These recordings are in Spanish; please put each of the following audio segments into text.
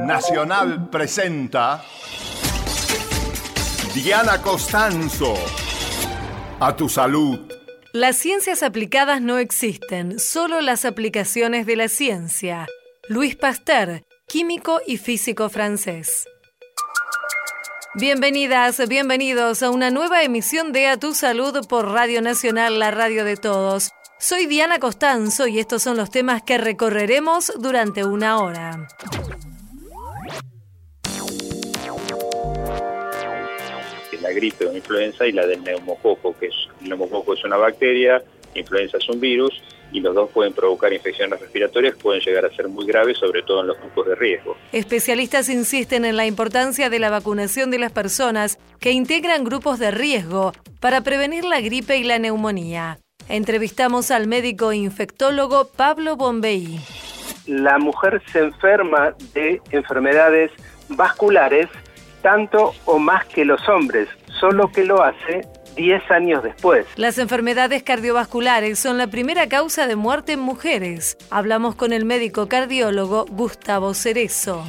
Nacional presenta Diana Costanzo. A tu salud. Las ciencias aplicadas no existen, solo las aplicaciones de la ciencia. Luis Pasteur, químico y físico francés. Bienvenidas, bienvenidos a una nueva emisión de A Tu Salud por Radio Nacional, la radio de todos. Soy Diana Costanzo y estos son los temas que recorreremos durante una hora. La gripe o influenza y la del neumococo, que es, el neumococo es una bacteria, influenza es un virus y los dos pueden provocar infecciones respiratorias pueden llegar a ser muy graves, sobre todo en los grupos de riesgo. Especialistas insisten en la importancia de la vacunación de las personas que integran grupos de riesgo para prevenir la gripe y la neumonía. Entrevistamos al médico infectólogo Pablo Bombei. La mujer se enferma de enfermedades vasculares tanto o más que los hombres, solo que lo hace 10 años después. Las enfermedades cardiovasculares son la primera causa de muerte en mujeres. Hablamos con el médico cardiólogo Gustavo Cerezo.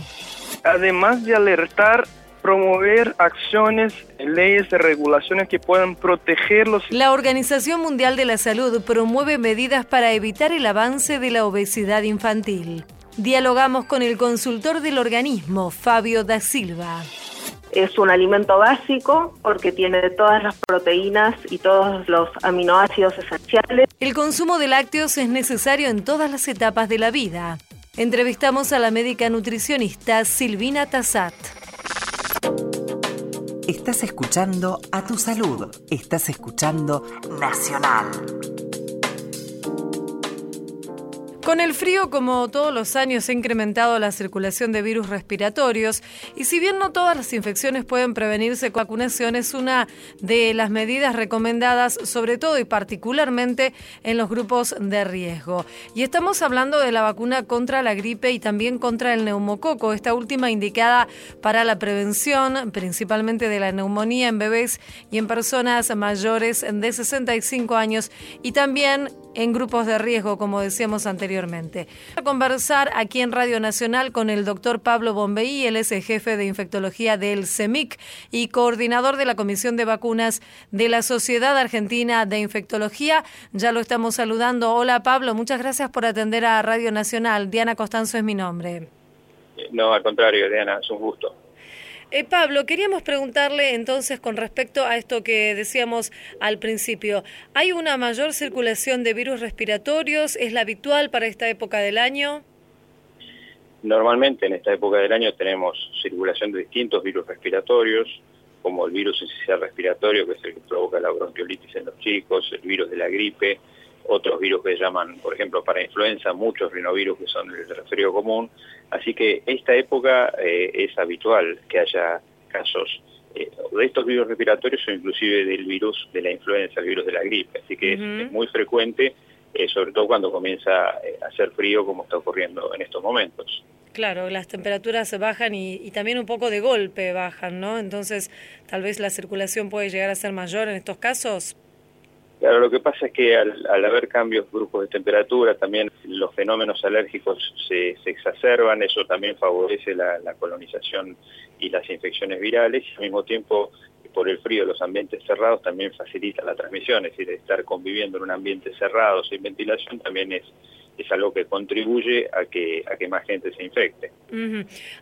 Además de alertar promover acciones, leyes y regulaciones que puedan protegerlos. La Organización Mundial de la Salud promueve medidas para evitar el avance de la obesidad infantil. Dialogamos con el consultor del organismo, Fabio da Silva. Es un alimento básico porque tiene todas las proteínas y todos los aminoácidos esenciales. El consumo de lácteos es necesario en todas las etapas de la vida. Entrevistamos a la médica nutricionista Silvina Tassat. Estás escuchando a tu salud. Estás escuchando Nacional. Con el frío, como todos los años, ha incrementado la circulación de virus respiratorios y si bien no todas las infecciones pueden prevenirse con vacunación, es una de las medidas recomendadas, sobre todo y particularmente en los grupos de riesgo. Y estamos hablando de la vacuna contra la gripe y también contra el neumococo, esta última indicada para la prevención principalmente de la neumonía en bebés y en personas mayores de 65 años y también en grupos de riesgo, como decíamos anteriormente. A conversar aquí en Radio Nacional con el doctor Pablo Bombey, él es el jefe de infectología del CEMIC y coordinador de la Comisión de Vacunas de la Sociedad Argentina de Infectología. Ya lo estamos saludando. Hola Pablo, muchas gracias por atender a Radio Nacional. Diana Costanzo es mi nombre. No, al contrario, Diana, es un gusto. Eh, Pablo, queríamos preguntarle entonces con respecto a esto que decíamos al principio. ¿Hay una mayor circulación de virus respiratorios? ¿Es la habitual para esta época del año? Normalmente en esta época del año tenemos circulación de distintos virus respiratorios, como el virus esencial respiratorio, que es el que provoca la bronquiolitis en los chicos, el virus de la gripe, otros virus que llaman, por ejemplo, para influenza, muchos rinovirus que son el resfrío común. Así que esta época eh, es habitual que haya casos eh, de estos virus respiratorios o inclusive del virus de la influenza, el virus de la gripe. Así que es, muy frecuente, eh, sobre todo cuando comienza a hacer frío como está ocurriendo en estos momentos. Claro, las temperaturas bajan y, y, también un poco de golpe bajan, ¿no? Entonces, tal vez la circulación puede llegar a ser mayor en estos casos. Claro, lo que pasa es que al, haber cambios grupos de temperatura, también los fenómenos alérgicos se, exacerban, eso también favorece la, colonización y las infecciones virales, y al mismo tiempo, por el frío los ambientes cerrados, también facilita la transmisión, es decir, estar conviviendo en un ambiente cerrado sin ventilación también es es algo que contribuye a que, a que más gente se infecte.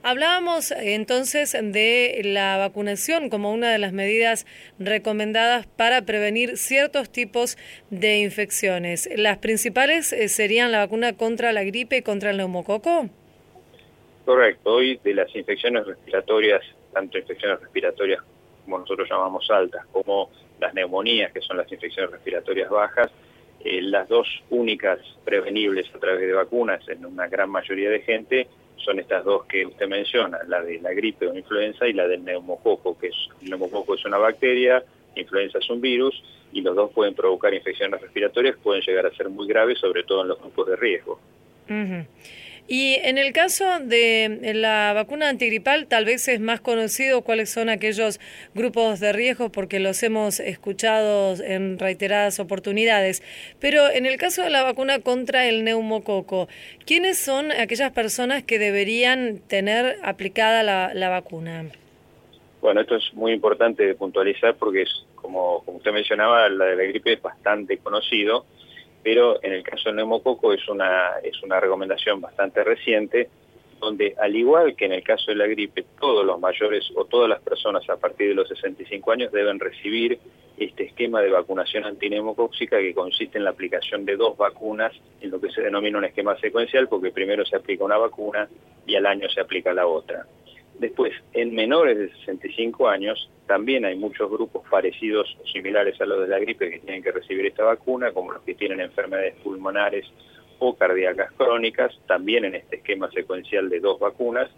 Hablábamos entonces de la vacunación como una de las medidas recomendadas para prevenir ciertos tipos de infecciones. ¿Las principales eh, serían la vacuna contra la gripe y contra el neumococo? Correcto. Hoy de las infecciones respiratorias, tanto infecciones respiratorias como nosotros llamamos altas, como las neumonías, que son las infecciones respiratorias bajas, eh, las dos únicas prevenibles a través de vacunas en una gran mayoría de gente son estas dos que usted menciona, la de la gripe o influenza y la del neumococo, que es, el neumococo es una bacteria, influenza es un virus, y los dos pueden provocar infecciones respiratorias, pueden llegar a ser muy graves, sobre todo en los grupos de riesgo. Y en el caso de la vacuna antigripal, tal vez es más conocido cuáles son aquellos grupos de riesgo porque los hemos escuchado en reiteradas oportunidades. Pero en el caso de la vacuna contra el neumococo, ¿quiénes son aquellas personas que deberían tener aplicada la, la vacuna? Bueno, esto es muy importante puntualizar porque es, como, como usted mencionaba, la de la gripe es bastante conocido, pero en el caso del neumococo es una, es una recomendación bastante reciente, donde al igual que en el caso de la gripe, todos los mayores o todas las personas a partir de los 65 años deben recibir este esquema de vacunación antineumocóxica que consiste en la aplicación de dos vacunas en lo que se denomina un esquema secuencial, porque primero se aplica una vacuna y al año se aplica la otra. Después, en menores de 65 años, también hay muchos grupos parecidos o similares a los de la gripe que tienen que recibir esta vacuna, como los que tienen enfermedades pulmonares o cardíacas crónicas, también en este esquema secuencial de dos vacunas,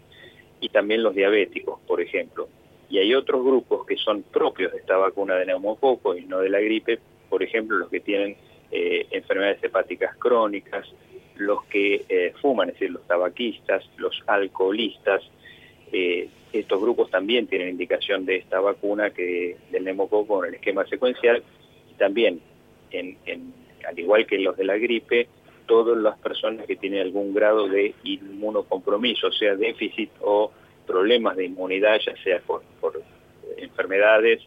y también los diabéticos, por ejemplo. Y hay otros grupos que son propios de esta vacuna de neumococo y no de la gripe, por ejemplo, los que tienen eh, enfermedades hepáticas crónicas, los que eh, fuman, es decir, los tabaquistas, los alcoholistas, eh, estos grupos también tienen indicación de esta vacuna que del neumococo en el esquema secuencial. Y también, en, al igual que los de la gripe, todas las personas que tienen algún grado de inmunocompromiso, o sea, déficit o problemas de inmunidad, ya sea por, por enfermedades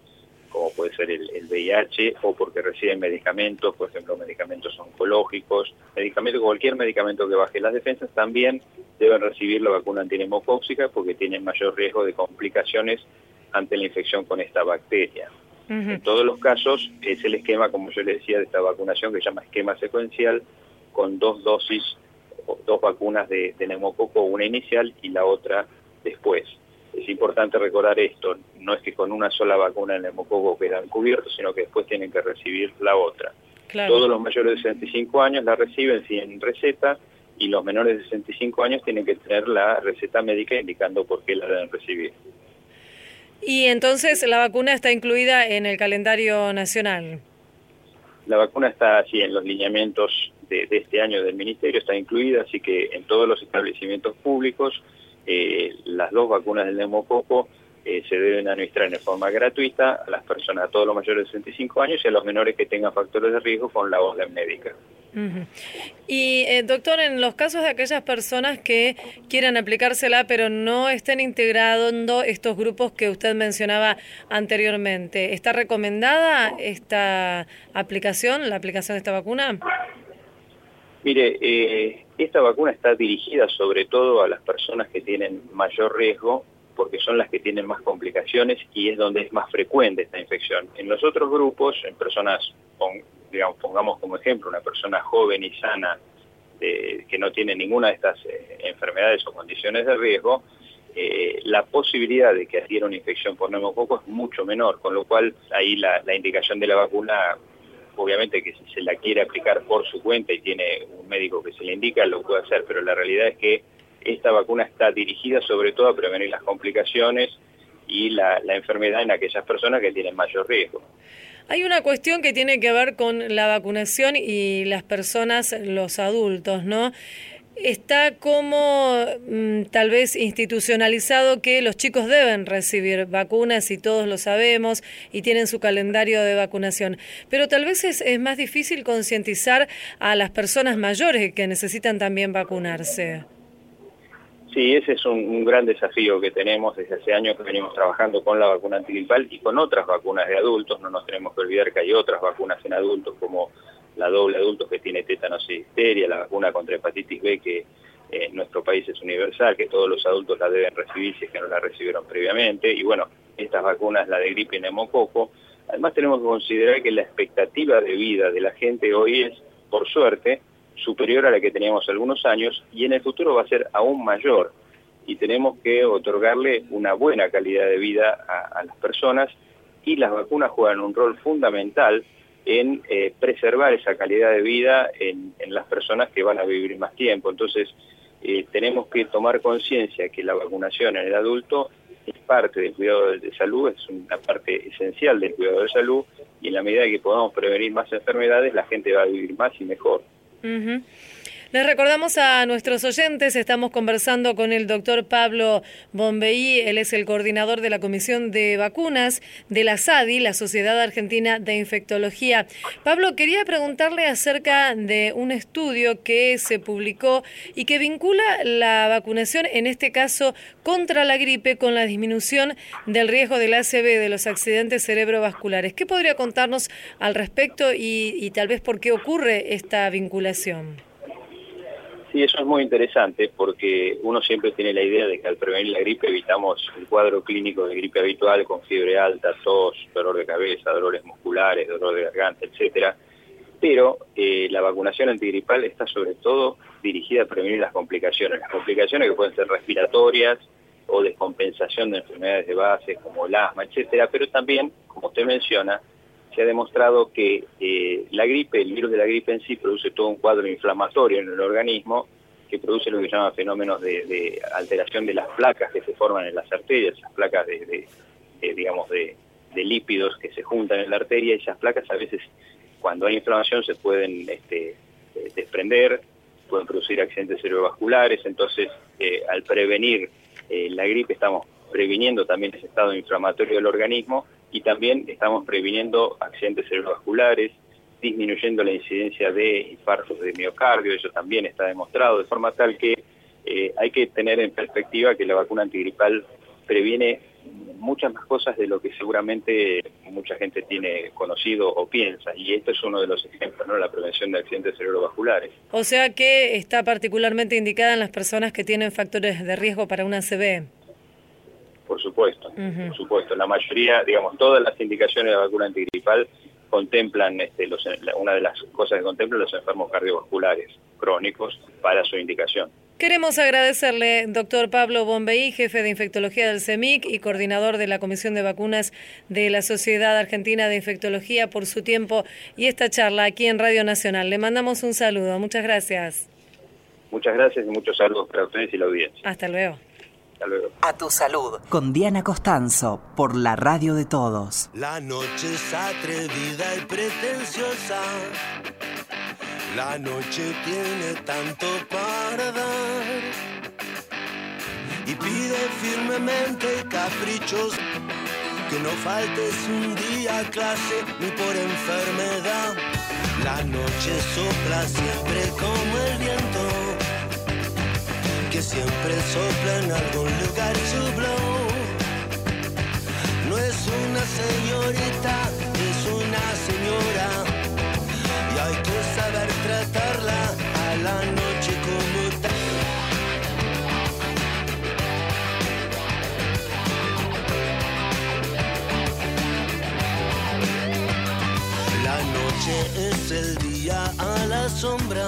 como puede ser el, VIH, o porque reciben medicamentos, por ejemplo, medicamentos oncológicos, medicamentos, cualquier medicamento que baje las defensas, también deben recibir la vacuna antinemocóxica porque tienen mayor riesgo de complicaciones ante la infección con esta bacteria. En todos los casos es el esquema, como yo le decía, de esta vacunación que se llama esquema secuencial, con dos dosis, dos vacunas de, de neumococo, una inicial y la otra después es importante recordar esto, no es que con una sola vacuna el neumococo quedan cubiertos, sino que después tienen que recibir la otra. Todos los mayores de 65 años la reciben sin receta y los menores de 65 años tienen que tener la receta médica indicando por qué la deben recibir. Y entonces la vacuna está incluida en el calendario nacional. La vacuna está así en los lineamientos de, de este año del Ministerio, está incluida, así que en todos los establecimientos públicos eh, las dos vacunas del neumococo eh, se deben administrar de forma gratuita a las personas, a todos los mayores de 65 años y a los menores que tengan factores de riesgo con la orden médica. Y eh, doctor, en los casos de aquellas personas que quieran aplicársela pero no estén integrando estos grupos que usted mencionaba anteriormente, ¿está recomendada esta aplicación, la aplicación de esta vacuna? Mire, eh, esta vacuna está dirigida sobre todo a las personas que tienen mayor riesgo porque son las que tienen más complicaciones y es donde es más frecuente esta infección. En los otros grupos, en personas, digamos, pongamos como ejemplo, una persona joven y sana que no tiene ninguna de estas eh, enfermedades o condiciones de riesgo, eh, la posibilidad de que adquiera una infección por neumococo es mucho menor, con lo cual ahí la, la indicación de la vacuna obviamente que si se la quiere aplicar por su cuenta y tiene un médico que se le indica, lo puede hacer, pero la realidad es que esta vacuna está dirigida sobre todo a prevenir las complicaciones y la, la enfermedad en aquellas personas que tienen mayor riesgo. Hay una cuestión que tiene que ver con la vacunación y las personas, los adultos, ¿no? Está como mm, tal vez institucionalizado que los chicos deben recibir vacunas y todos lo sabemos y tienen su calendario de vacunación. Pero tal vez es, más difícil concientizar a las personas mayores que necesitan también vacunarse. Sí, ese es un, gran desafío que tenemos desde hace años que venimos trabajando con la vacuna antigripal y con otras vacunas de adultos. No nos tenemos que olvidar que hay otras vacunas en adultos como la doble adultos que tiene tétanos y histeria, la vacuna contra hepatitis B que eh, en nuestro país es universal, que todos los adultos la deben recibir si es que no la recibieron previamente, y bueno, estas vacunas, la de gripe y neumococo, además tenemos que considerar que la expectativa de vida de la gente hoy es, por suerte, superior a la que teníamos algunos años, y en el futuro va a ser aún mayor, y tenemos que otorgarle una buena calidad de vida a, a las personas, y las vacunas juegan un rol fundamental en eh, preservar esa calidad de vida en, las personas que van a vivir más tiempo. Entonces, eh, tenemos que tomar conciencia que la vacunación en el adulto es parte del cuidado de salud, es una parte esencial del cuidado de salud y en la medida que podamos prevenir más enfermedades, la gente va a vivir más y mejor. Les recordamos a nuestros oyentes, estamos conversando con el doctor Pablo Bombeí, él es el coordinador de la Comisión de Vacunas de la SADI, la Sociedad Argentina de Infectología. Pablo, quería preguntarle acerca de un estudio que se publicó y que vincula la vacunación, en este caso contra la gripe, con la disminución del riesgo del ACV, de los accidentes cerebrovasculares. ¿Qué podría contarnos al respecto y, y tal vez por qué ocurre esta vinculación? Sí, eso es muy interesante porque uno siempre tiene la idea de que al prevenir la gripe evitamos el cuadro clínico de gripe habitual con fiebre alta, tos, dolor de cabeza, dolores musculares, dolor de garganta, etcétera. Pero eh, la vacunación antigripal está sobre todo dirigida a prevenir las complicaciones. Las complicaciones que pueden ser respiratorias o descompensación de enfermedades de base como el asma, etcétera, pero también, como usted menciona, se ha demostrado que eh, la gripe, el virus de la gripe en sí, produce todo un cuadro inflamatorio en el organismo que produce lo que se llama fenómenos de, alteración de las placas que se forman en las arterias, esas placas de, digamos, de, lípidos que se juntan en la arteria, y esas placas a veces cuando hay inflamación se pueden este, eh, desprender, pueden producir accidentes cerebrovasculares, entonces eh, al prevenir la gripe estamos previniendo también ese estado inflamatorio del organismo y también estamos previniendo accidentes cerebrovasculares, disminuyendo la incidencia de infartos de miocardio, eso también está demostrado, de forma tal que eh, hay que tener en perspectiva que la vacuna antigripal previene muchas más cosas de lo que seguramente mucha gente tiene conocido o piensa, y esto es uno de los ejemplos, ¿no? la prevención de accidentes cerebrovasculares. O sea que está particularmente indicada en las personas que tienen factores de riesgo para una ACV por supuesto, por supuesto. La mayoría, digamos, todas las indicaciones de la vacuna antigripal contemplan, este, los, una de las cosas que contemplan los enfermos cardiovasculares crónicos para su indicación. Queremos agradecerle, doctor Pablo Bombeí, jefe de infectología del CEMIC y coordinador de la Comisión de Vacunas de la Sociedad Argentina de Infectología, por su tiempo y esta charla aquí en Radio Nacional. Le mandamos un saludo. Muchas gracias. Muchas gracias y muchos saludos para ustedes y la audiencia. Hasta luego. A tu salud. Con Diana Costanzo, por la radio de todos. La noche es atrevida y pretenciosa. La noche tiene tanto para dar. Y pide firmemente caprichos. Que no faltes un día a clase ni por enfermedad. La noche sopla siempre como el viento que siempre sopla en algún lugar su blow. No es una señorita, es una señora. Y hay que saber tratarla a la noche como tal. La noche es el día a la sombra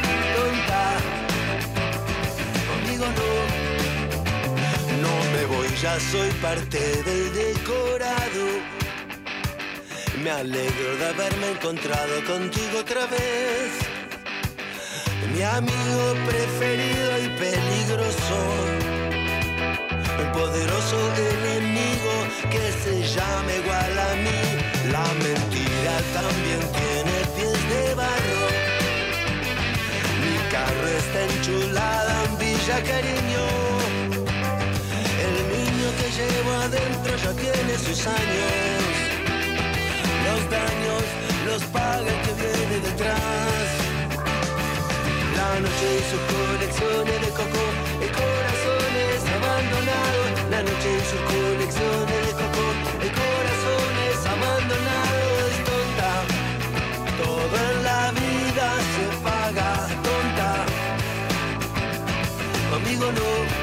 no. No me voy, ya soy parte del decorado. Me alegro de haberme encontrado contigo otra vez. Mi amigo preferido y peligroso. El poderoso enemigo que se llama igual a mí. La mentira también tiene pies de barro. Mi carro está enchulada Villa Cariño. El niño que llevo adentro ya tiene sus años. Los daños los paga el que viene detrás. La noche y sus colecciones de coco, de corazones abandonados. La noche y sus colecciones de coco, de corazones abandonados. Tonta, gigolo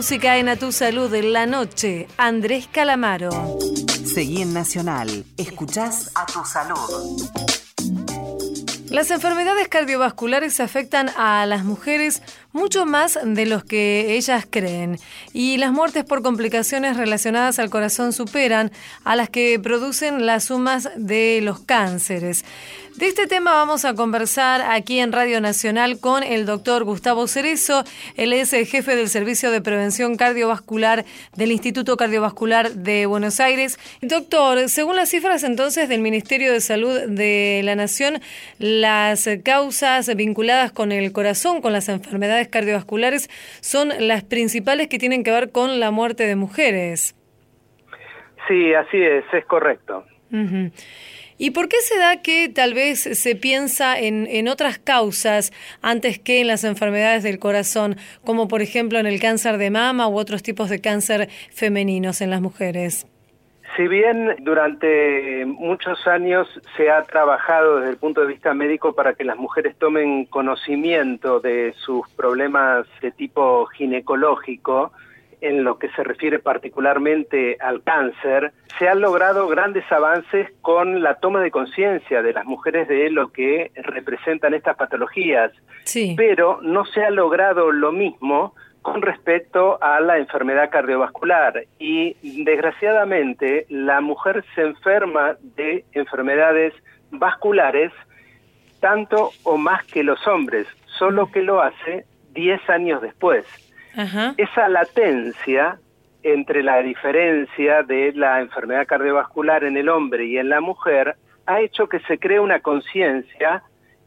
Música en A Tu Salud en la noche, Andrés Calamaro. Seguí en Nacional. Escuchás a tu salud. Las enfermedades cardiovasculares afectan a las mujeres mucho más de los que ellas creen y las muertes por complicaciones relacionadas al corazón superan a las que producen las sumas de los cánceres. De este tema vamos a conversar aquí en Radio Nacional con el doctor Gustavo Cerezo. Él es el jefe del Servicio de Prevención Cardiovascular del Instituto Cardiovascular de Buenos Aires. Doctor, según las cifras entonces del Ministerio de Salud de la Nación, las causas vinculadas con el corazón, con las enfermedades cardiovasculares, son las principales que tienen que ver con la muerte de mujeres. Sí, así es, es correcto. ¿Y por qué se da que tal vez se piensa en, en, otras causas antes que en las enfermedades del corazón, como por ejemplo en el cáncer de mama u otros tipos de cáncer femeninos en las mujeres? Si bien durante muchos años se ha trabajado desde el punto de vista médico para que las mujeres tomen conocimiento de sus problemas de tipo ginecológico, en lo que se refiere particularmente al cáncer, se han logrado grandes avances con la toma de conciencia de las mujeres de lo que representan estas patologías, sí. pero no se ha logrado lo mismo con respecto a la enfermedad cardiovascular y desgraciadamente la mujer se enferma de enfermedades vasculares tanto o más que los hombres, solo que lo hace 10 años después. Esa latencia entre la diferencia de la enfermedad cardiovascular en el hombre y en la mujer ha hecho que se cree una conciencia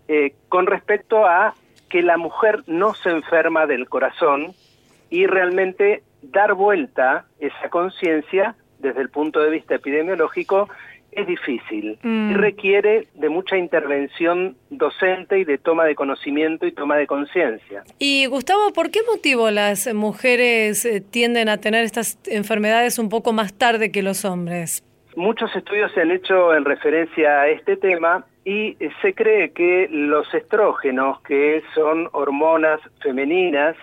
eh, con respecto a que la mujer no se enferma del corazón y realmente dar vuelta esa conciencia desde el punto de vista epidemiológico es difícil Mm. y requiere de mucha intervención docente y de toma de conocimiento y toma de conciencia. Y Gustavo, ¿por qué motivo las mujeres eh, tienden a tener estas enfermedades un poco más tarde que los hombres? Muchos estudios se han hecho en referencia a este tema y eh, se cree que los estrógenos, que son hormonas femeninas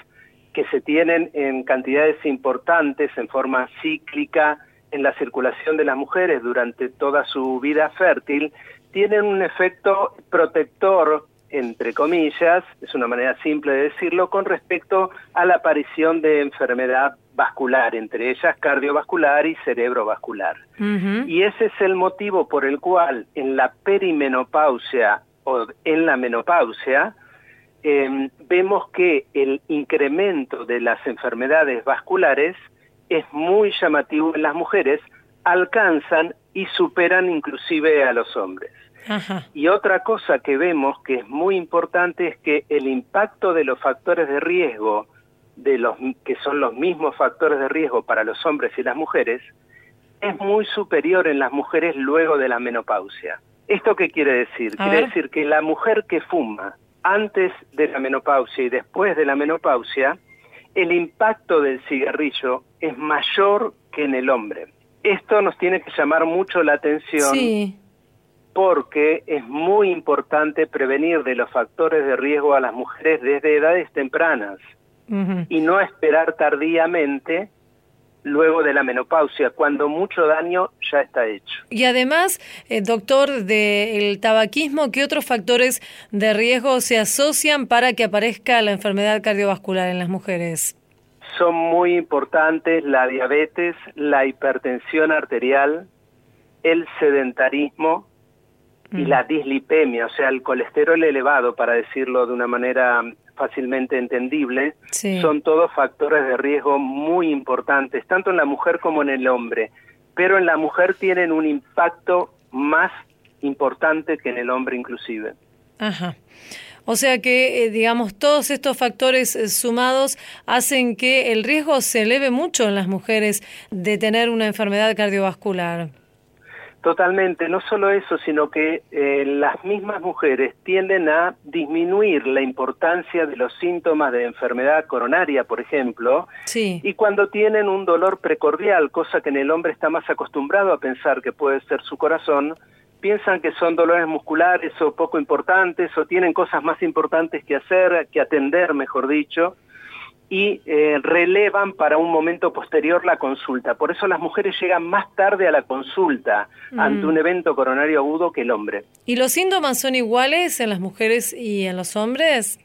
que se tienen en cantidades importantes en forma cíclica en la circulación de las mujeres durante toda su vida fértil, tienen un efecto protector, entre comillas, es una manera simple de decirlo, con respecto a la aparición de enfermedad vascular, entre ellas cardiovascular y cerebrovascular. Y ese es el motivo por el cual en la perimenopausia o en la menopausia eh, vemos que el incremento de las enfermedades vasculares es muy llamativo en las mujeres, alcanzan y superan inclusive a los hombres. Ajá. Y otra cosa que vemos que es muy importante es que el impacto de los factores de riesgo, de los que son los mismos factores de riesgo para los hombres y las mujeres, es muy superior en las mujeres luego de la menopausia. ¿Esto qué quiere decir? A quiere ver. decir que la mujer que fuma antes de la menopausia y después de la menopausia, el impacto del cigarrillo es mayor que en el hombre. Esto nos tiene que llamar mucho la atención Sí. porque es muy importante prevenir de los factores de riesgo a las mujeres desde edades tempranas y no esperar tardíamente luego de la menopausia, cuando mucho daño ya está hecho. Y además, eh, doctor, del tabaquismo, ¿qué otros factores de riesgo se asocian para que aparezca la enfermedad cardiovascular en las mujeres? Son muy importantes la diabetes, la hipertensión arterial, el sedentarismo y Mm. la dislipemia, o sea, el colesterol elevado, para decirlo de una manera fácilmente entendible, Sí. son todos factores de riesgo muy importantes, tanto en la mujer como en el hombre, pero en la mujer tienen un impacto más importante que en el hombre inclusive. Ajá. O sea que, eh, digamos, todos estos factores eh, sumados hacen que el riesgo se eleve mucho en las mujeres de tener una enfermedad cardiovascular. Totalmente, no solo eso, sino que eh, las mismas mujeres tienden a disminuir la importancia de los síntomas de enfermedad coronaria, por ejemplo, Sí. y cuando tienen un dolor precordial, cosa que en el hombre está más acostumbrado a pensar que puede ser su corazón, piensan que son dolores musculares o poco importantes o tienen cosas más importantes que hacer, que atender, mejor dicho, y eh, relevan para un momento posterior la consulta. Por eso las mujeres llegan más tarde a la consulta ante un evento coronario agudo que el hombre. ¿Y los síntomas son iguales en las mujeres y en los hombres?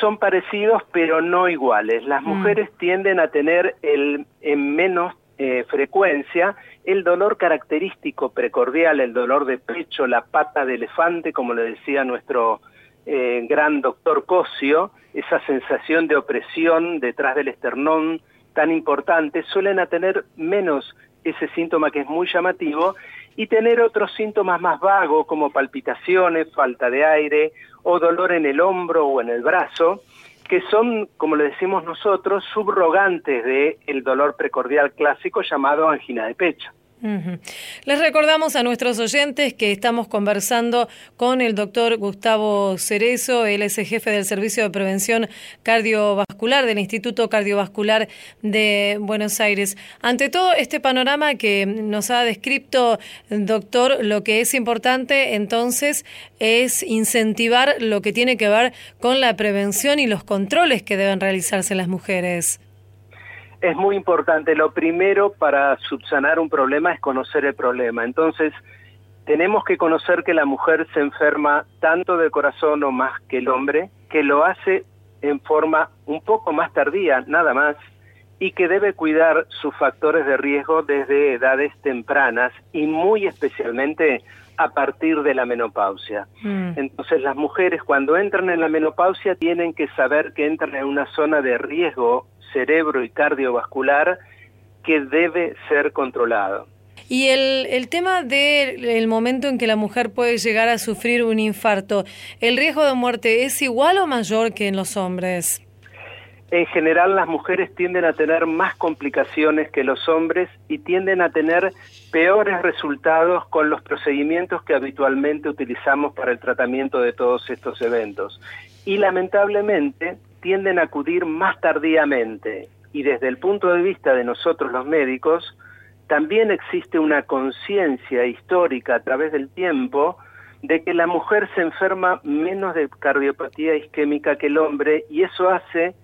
Son parecidos, pero no iguales. Las mujeres tienden a tener el, en menos eh, frecuencia el dolor característico precordial, el dolor de pecho, la pata de elefante, como le decía nuestro eh, gran doctor Cosio, esa sensación de opresión detrás del esternón tan importante, suelen tener menos ese síntoma que es muy llamativo y tener otros síntomas más vagos como palpitaciones, falta de aire o dolor en el hombro o en el brazo, que son, como le decimos nosotros, subrogantes del el dolor precordial clásico llamado angina de pecho. Les recordamos a nuestros oyentes que estamos conversando con el doctor Gustavo Cerezo, él es jefe del Servicio de Prevención Cardiovascular del Instituto Cardiovascular de Buenos Aires. Ante todo este panorama que nos ha descrito, doctor, lo que es importante entonces es incentivar lo que tiene que ver con la prevención y los controles que deben realizarse las mujeres es muy importante. Lo primero para subsanar un problema es conocer el problema. Entonces, tenemos que conocer que la mujer se enferma tanto del corazón o más que el hombre, que lo hace en forma un poco más tardía, nada más, y que debe cuidar sus factores de riesgo desde edades tempranas y muy especialmente a partir de la menopausia. Mm. Entonces las mujeres cuando entran en la menopausia tienen que saber que entran en una zona de riesgo cerebro y cardiovascular que debe ser controlado. Y el, el tema del momento en que la mujer puede llegar a sufrir un infarto, ¿el riesgo de muerte es igual o mayor que en los hombres? En general las mujeres tienden a tener más complicaciones que los hombres y tienden a tener peores resultados con los procedimientos que habitualmente utilizamos para el tratamiento de todos estos eventos. Y lamentablemente tienden a acudir más tardíamente y desde el punto de vista de nosotros los médicos, también existe una conciencia histórica a través del tiempo de que la mujer se enferma menos de cardiopatía isquémica que el hombre y eso hace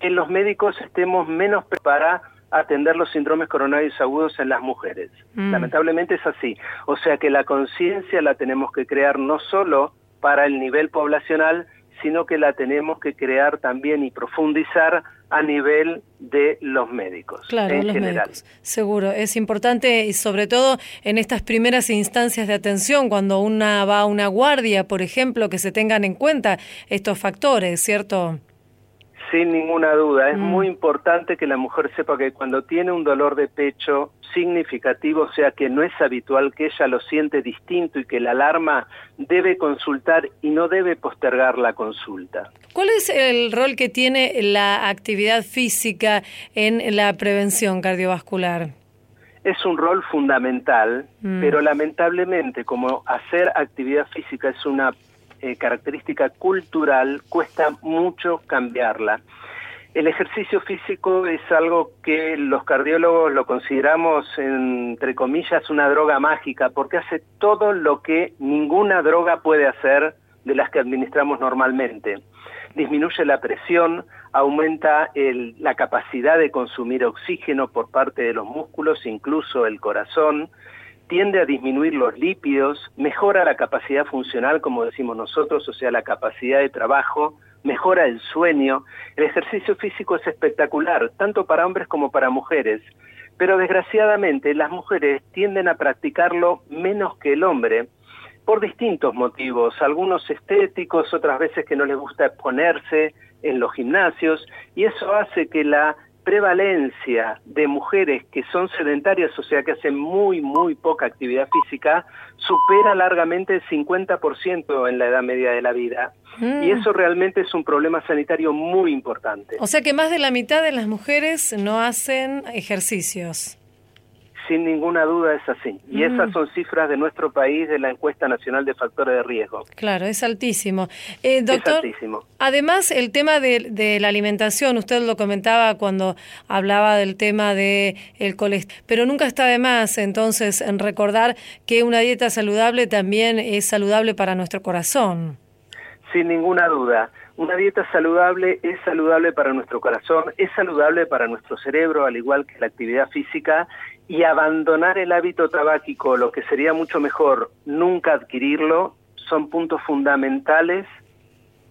que los médicos estemos menos preparados a atender los síndromes coronarios agudos en las mujeres. Mm. Lamentablemente es así. O sea que la conciencia la tenemos que crear no solo para el nivel poblacional, sino que la tenemos que crear también y profundizar a nivel de los médicos. Claro, en los general. médicos. Seguro, es importante y sobre todo en estas primeras instancias de atención, cuando una va a una guardia, por ejemplo, que se tengan en cuenta estos factores, ¿cierto? Sin ninguna duda, es mm. muy importante que la mujer sepa que cuando tiene un dolor de pecho significativo, o sea que no es habitual que ella lo siente distinto y que la alarma debe consultar y no debe postergar la consulta. ¿Cuál es el rol que tiene la actividad física en la prevención cardiovascular? Es un rol fundamental, mm. pero lamentablemente como hacer actividad física es una eh, característica cultural, cuesta mucho cambiarla. El ejercicio físico es algo que los cardiólogos lo consideramos, entre comillas, una droga mágica, porque hace todo lo que ninguna droga puede hacer de las que administramos normalmente. Disminuye la presión, aumenta la capacidad de consumir oxígeno por parte de los músculos, incluso el corazón, tiende a disminuir los lípidos, mejora la capacidad funcional, como decimos nosotros, o sea, la capacidad de trabajo, mejora el sueño. El ejercicio físico es espectacular, tanto para hombres como para mujeres, pero desgraciadamente las mujeres tienden a practicarlo menos que el hombre por distintos motivos, algunos estéticos, otras veces que no les gusta exponerse en los gimnasios, y eso hace que la prevalencia de mujeres que son sedentarias, o sea que hacen muy, muy poca actividad física, supera largamente el 50% en la edad media de la vida. Y mm. eso realmente es un problema sanitario muy importante. O sea que más de la mitad de las mujeres no hacen ejercicios sin ninguna duda es así. Y mm. esas son cifras de nuestro país de la encuesta nacional de factores de riesgo. Claro, es altísimo. Eh, doctor, es altísimo. además el tema de, la alimentación, usted lo comentaba cuando hablaba del tema del el colesterol, pero nunca está de más entonces en recordar que una dieta saludable también es saludable para nuestro corazón. Sin ninguna duda. Una dieta saludable es saludable para nuestro corazón, es saludable para nuestro cerebro, al igual que la actividad física, y abandonar el hábito tabáquico, lo que sería mucho mejor nunca adquirirlo, son puntos fundamentales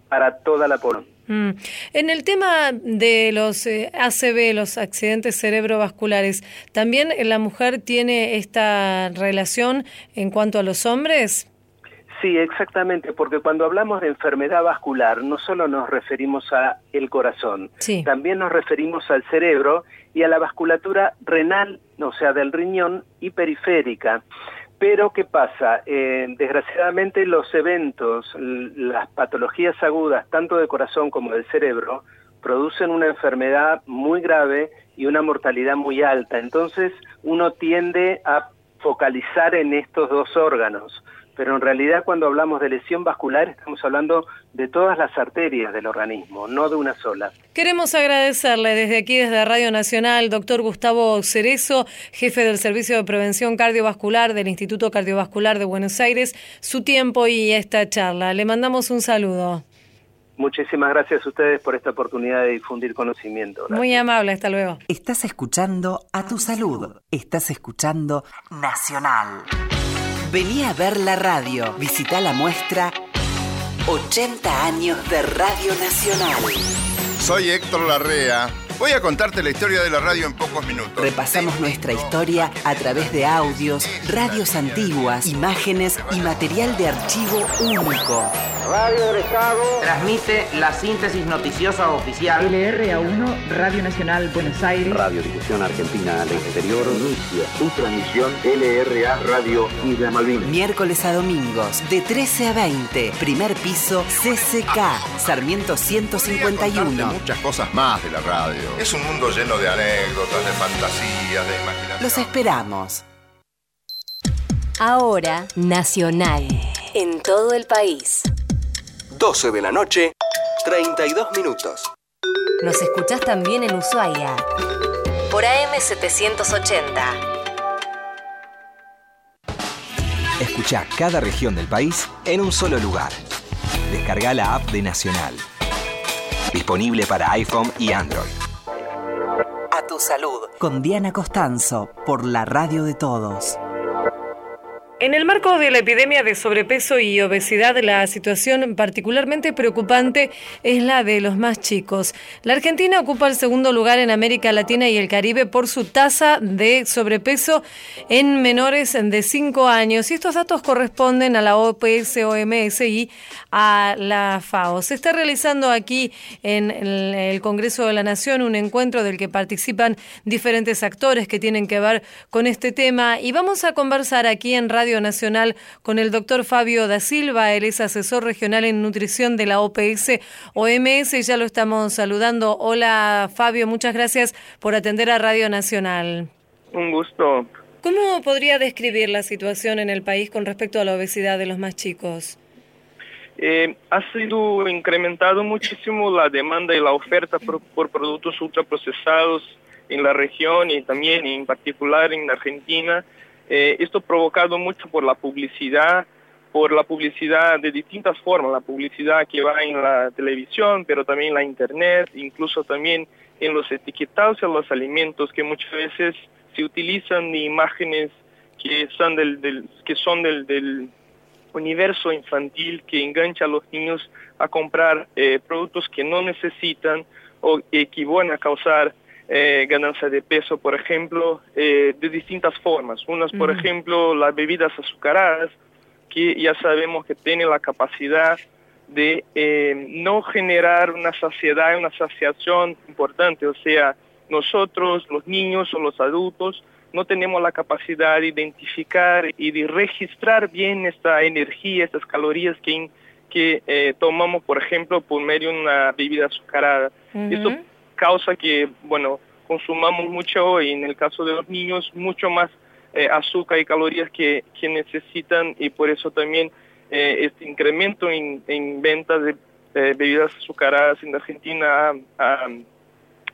para toda la población. Mm. En el tema de los eh, ACV, los accidentes cerebrovasculares, ¿también la mujer tiene esta relación en cuanto a los hombres? Sí, exactamente, porque cuando hablamos de enfermedad vascular no solo nos referimos a el corazón, también nos referimos al cerebro y a la vasculatura renal, o sea, del riñón y periférica. Pero, ¿qué pasa? Eh, desgraciadamente los eventos, las patologías agudas, tanto de corazón como del cerebro, producen una enfermedad muy grave y una mortalidad muy alta. Entonces, uno tiende a focalizar en estos dos órganos pero en realidad cuando hablamos de lesión vascular estamos hablando de todas las arterias del organismo, no de una sola. Queremos agradecerle desde aquí, desde Radio Nacional, doctor Gustavo Cerezo, jefe del Servicio de Prevención Cardiovascular del Instituto Cardiovascular de Buenos Aires, su tiempo y esta charla. Le mandamos un saludo. Muchísimas gracias a ustedes por esta oportunidad de difundir conocimiento. Muy amable, hasta luego. Estás escuchando a tu salud. Estás escuchando Nacional. Vení a ver la radio. Visita la muestra 80 años de Radio Nacional. Soy Héctor Larrea Voy a contarte la historia de la radio en pocos minutos. Repasamos nuestra historia a través de audios, radios antiguas, imágenes y material de archivo único. Radio del Estado transmite la síntesis noticiosa oficial. LRA1, Radio Nacional Buenos Aires. Radiodifusión Argentina al exterior. Inicia su transmisión LRA Radio Isla Malvinas. Miércoles a domingos, de 13 a 20. Primer piso CCK, Sarmiento 151. Muchas cosas más de la radio. Es un mundo lleno de anécdotas, de fantasías, de imaginación. Los esperamos. Ahora, Nacional. En todo el país. 12 de la noche, 32 minutos. Nos escuchás también en Ushuaia. Por AM780. Escucha cada región del país en un solo lugar. Descarga la app de Nacional. Disponible para iPhone y Android tu salud. Con Diana Costanzo, por la radio de todos. En el marco de la epidemia de sobrepeso y obesidad, la situación particularmente preocupante es la de los más chicos. La Argentina ocupa el segundo lugar en América Latina y el Caribe por su tasa de sobrepeso en menores de 5 años. Y estos datos corresponden a la OPS, OMS y a la FAO. Se está realizando aquí en el Congreso de la Nación un encuentro del que participan diferentes actores que tienen que ver con este tema y vamos a conversar aquí en Radio Nacional con el doctor Fabio da Silva. Él es asesor regional en nutrición de la OPS OMS. Ya lo estamos saludando. Hola Fabio, muchas gracias por atender a Radio Nacional. Un gusto. ¿Cómo podría describir la situación en el país con respecto a la obesidad de los más chicos? Eh, ha sido incrementado muchísimo la demanda y la oferta por, por, productos ultraprocesados en la región y también en particular en Argentina. Eh, esto provocado mucho por la publicidad, por la publicidad de distintas formas, la publicidad que va en la televisión, pero también en la internet, incluso también en los etiquetados de los alimentos que muchas veces se utilizan imágenes que son del, que son del, universo infantil que engancha a los niños a comprar eh, productos que no necesitan o que van a causar eh, ganancia de peso, por ejemplo, eh, de distintas formas. Unas, por ejemplo, las bebidas azucaradas, que ya sabemos que tienen la capacidad de eh, no generar una saciedad, una saciación importante. O sea, nosotros, los niños o los adultos, no tenemos la capacidad de identificar y de registrar bien esta energía, estas calorías que, que eh, tomamos, por ejemplo, por medio de una bebida azucarada. Esto causa que, bueno, consumamos mucho y en el caso de los niños mucho más eh, azúcar y calorías que, que, necesitan y por eso también eh, este incremento en, en ventas de bebidas azucaradas en Argentina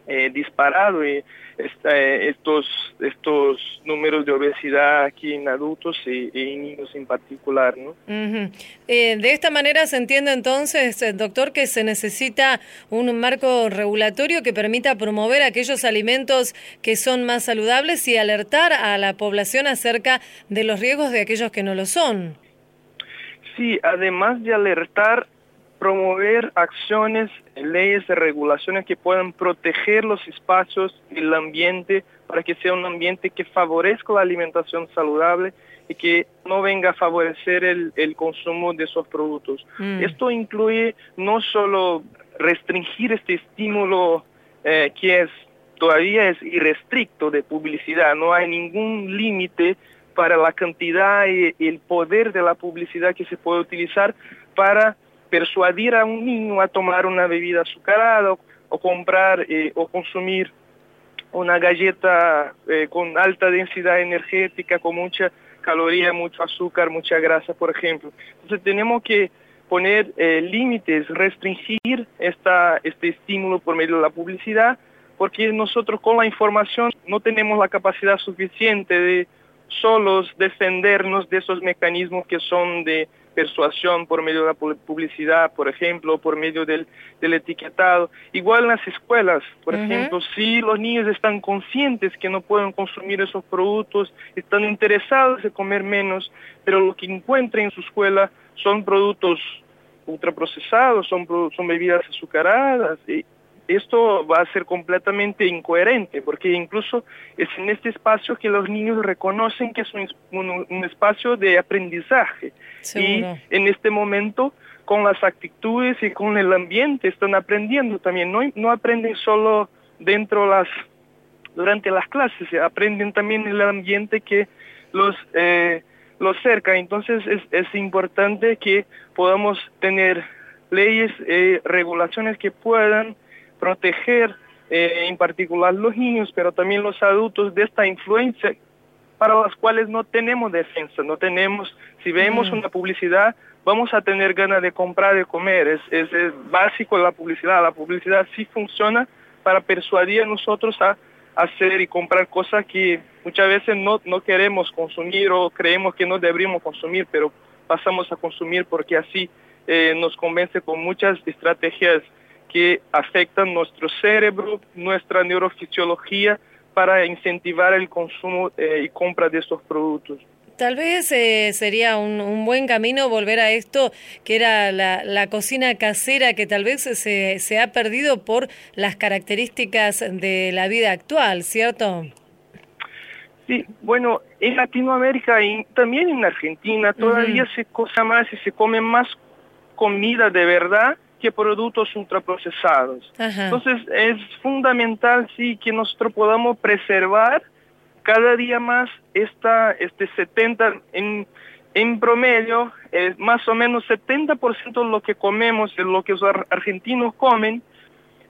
eh, disparado eh, estos, estos números de obesidad aquí en adultos y, en niños en particular. ¿no? Eh, de esta manera se entiende entonces, doctor, que se necesita un marco regulatorio que permita promover aquellos alimentos que son más saludables y alertar a la población acerca de los riesgos de aquellos que no lo son. Sí, además de alertar, promover acciones, leyes y regulaciones que puedan proteger los espacios y el ambiente para que sea un ambiente que favorezca la alimentación saludable y que no venga a favorecer el, consumo de esos productos. Mm. Esto incluye no solo restringir este estímulo eh, que es todavía es irrestricto de publicidad, no hay ningún límite para la cantidad y el poder de la publicidad que se puede utilizar para persuadir a un niño a tomar una bebida azucarada o, comprar eh, o consumir una galleta eh, con alta densidad energética, con mucha caloría, mucho azúcar, mucha grasa, por ejemplo. Entonces tenemos que poner eh, límites, restringir esta, este estímulo por medio de la publicidad, porque nosotros con la información no tenemos la capacidad suficiente de solos defendernos de esos mecanismos que son de persuasión por medio de la publicidad, por ejemplo, por medio del, etiquetado. Igual en las escuelas, por ejemplo, si los niños están conscientes que no pueden consumir esos productos, están interesados en comer menos, pero lo que encuentran en su escuela son productos ultraprocesados, son, son bebidas azucaradas, y, esto va a ser completamente incoherente, porque incluso es en este espacio que los niños reconocen que es un, espacio de aprendizaje. Y en este momento, con las actitudes y con el ambiente, están aprendiendo también. No, no aprenden solo dentro las, durante las clases, aprenden también el ambiente que los... Eh, los cerca. Entonces es, es importante que podamos tener leyes, eh, regulaciones que puedan proteger eh, en particular los niños, pero también los adultos de esta influencia para las cuales no tenemos defensa, no tenemos, si vemos mm. una publicidad, vamos a tener ganas de comprar, de comer, es, es, básico la publicidad, la publicidad sí funciona para persuadir a nosotros a hacer y comprar cosas que muchas veces no, no queremos consumir o creemos que no deberíamos consumir, pero pasamos a consumir porque así eh, nos convence con muchas estrategias que afectan nuestro cerebro, nuestra neurofisiología, para incentivar el consumo eh, y compra de estos productos. Tal vez eh, sería un, buen camino volver a esto que era la, cocina casera que tal vez se, se, ha perdido por las características de la vida actual, ¿cierto? Sí, bueno, en Latinoamérica y también en Argentina todavía se cosa más y se come más comida de verdad que productos ultraprocesados. Entonces es fundamental sí que nosotros podamos preservar cada día más esta este 70 en en promedio es más o menos 70% de lo que comemos, de lo que los argentinos comen,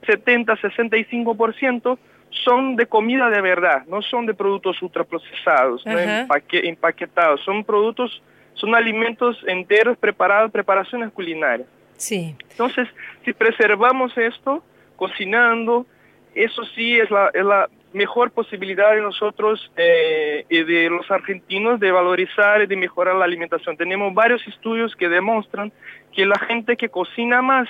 70 65% son de comida de verdad, no son de productos ultraprocesados, ¿no? empaquetados, son productos, son alimentos enteros preparados, preparaciones culinarias. Sí. Entonces, si preservamos esto, cocinando, eso sí es la, es la mejor posibilidad de nosotros eh, y de los argentinos de valorizar y de mejorar la alimentación. Tenemos varios estudios que demuestran que la gente que cocina más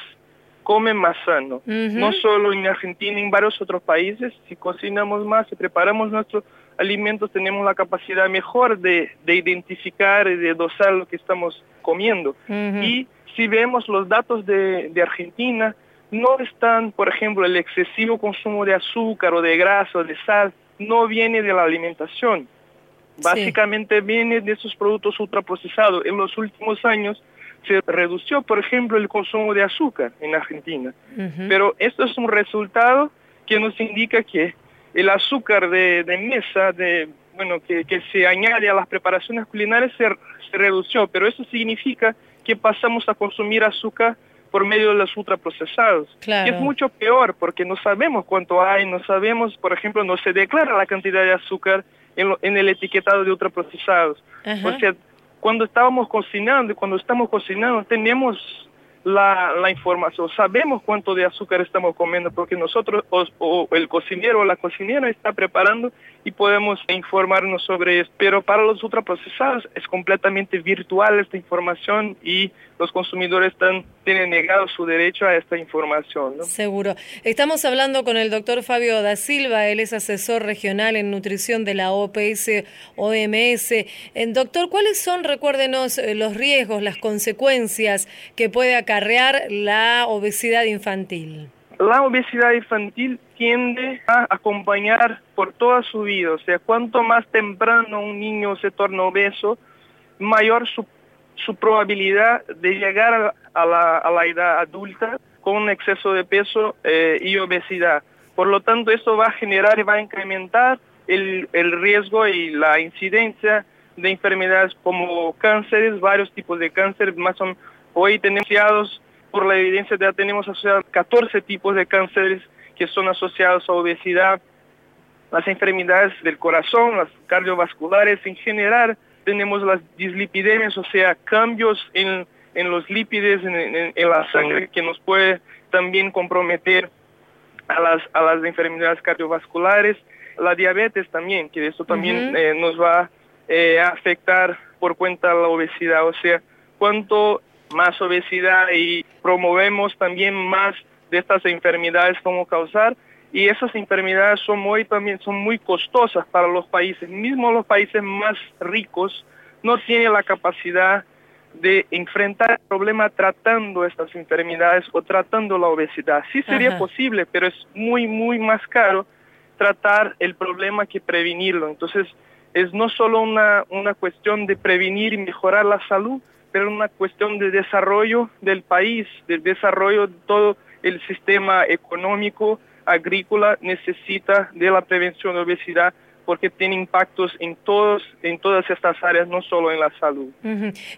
come más sano. No solo en Argentina, en varios otros países, si cocinamos más, si preparamos nuestros alimentos, tenemos la capacidad mejor de, de identificar y de dosar lo que estamos comiendo. Y si vemos los datos de, Argentina, no están, por ejemplo, el excesivo consumo de azúcar o de grasa o de sal, no viene de la alimentación. Básicamente viene de esos productos ultraprocesados. En los últimos años se redució, por ejemplo, el consumo de azúcar en Argentina. Pero esto es un resultado que nos indica que el azúcar de, mesa, de, bueno, que, se añade a las preparaciones culinarias se, se redució, pero eso significa que pasamos a consumir azúcar por medio de los ultraprocesados. Que es mucho peor porque no sabemos cuánto hay, no sabemos, por ejemplo, no se declara la cantidad de azúcar en, el etiquetado de ultraprocesados. O sea, cuando estábamos cocinando y cuando estamos cocinando tenemos la, la, información, sabemos cuánto de azúcar estamos comiendo porque nosotros o, el cocinero o la cocinera está preparando y podemos informarnos sobre eso. Pero para los ultraprocesados es completamente virtual esta información y los consumidores están, tienen negado su derecho a esta información. Seguro. Estamos hablando con el doctor Fabio da Silva, él es asesor regional en nutrición de la OPS OMS. Eh, doctor, ¿cuáles son, recuérdenos, eh, los riesgos, las consecuencias que puede acarrear la obesidad infantil? La obesidad infantil tiende a acompañar por toda su vida, o sea, cuanto más temprano un niño se torna obeso, mayor su, probabilidad de llegar a la, edad adulta con exceso de peso eh, y obesidad. Por lo tanto, eso va a generar y va a incrementar el, riesgo y la incidencia de enfermedades como cánceres, varios tipos de cáncer, más o hoy tenemos por la evidencia ya tenemos asociados 14 tipos de cánceres que son asociados a obesidad, las enfermedades del corazón, las cardiovasculares. En general, tenemos las dislipidemias, o sea, cambios en, en los lípidos, en, en, la sangre, que nos puede también comprometer a las, a las enfermedades cardiovasculares, la diabetes también, que esto también eh, nos va eh, a afectar por cuenta de la obesidad, o sea, cuanto más obesidad y promovemos también más de estas enfermedades como causar. Y esas enfermedades son muy también son muy costosas para los países. Mismo los países más ricos no tienen la capacidad de enfrentar el problema tratando estas enfermedades o tratando la obesidad. Sí sería posible pero es muy muy más caro tratar el problema que prevenirlo. Entonces es no solo una una cuestión de prevenir y mejorar la salud pero una cuestión de desarrollo del país, del desarrollo de todo el sistema económico, agrícola, necesita de la prevención de obesidad porque tiene impactos en todos en todas estas áreas, no solo en la salud.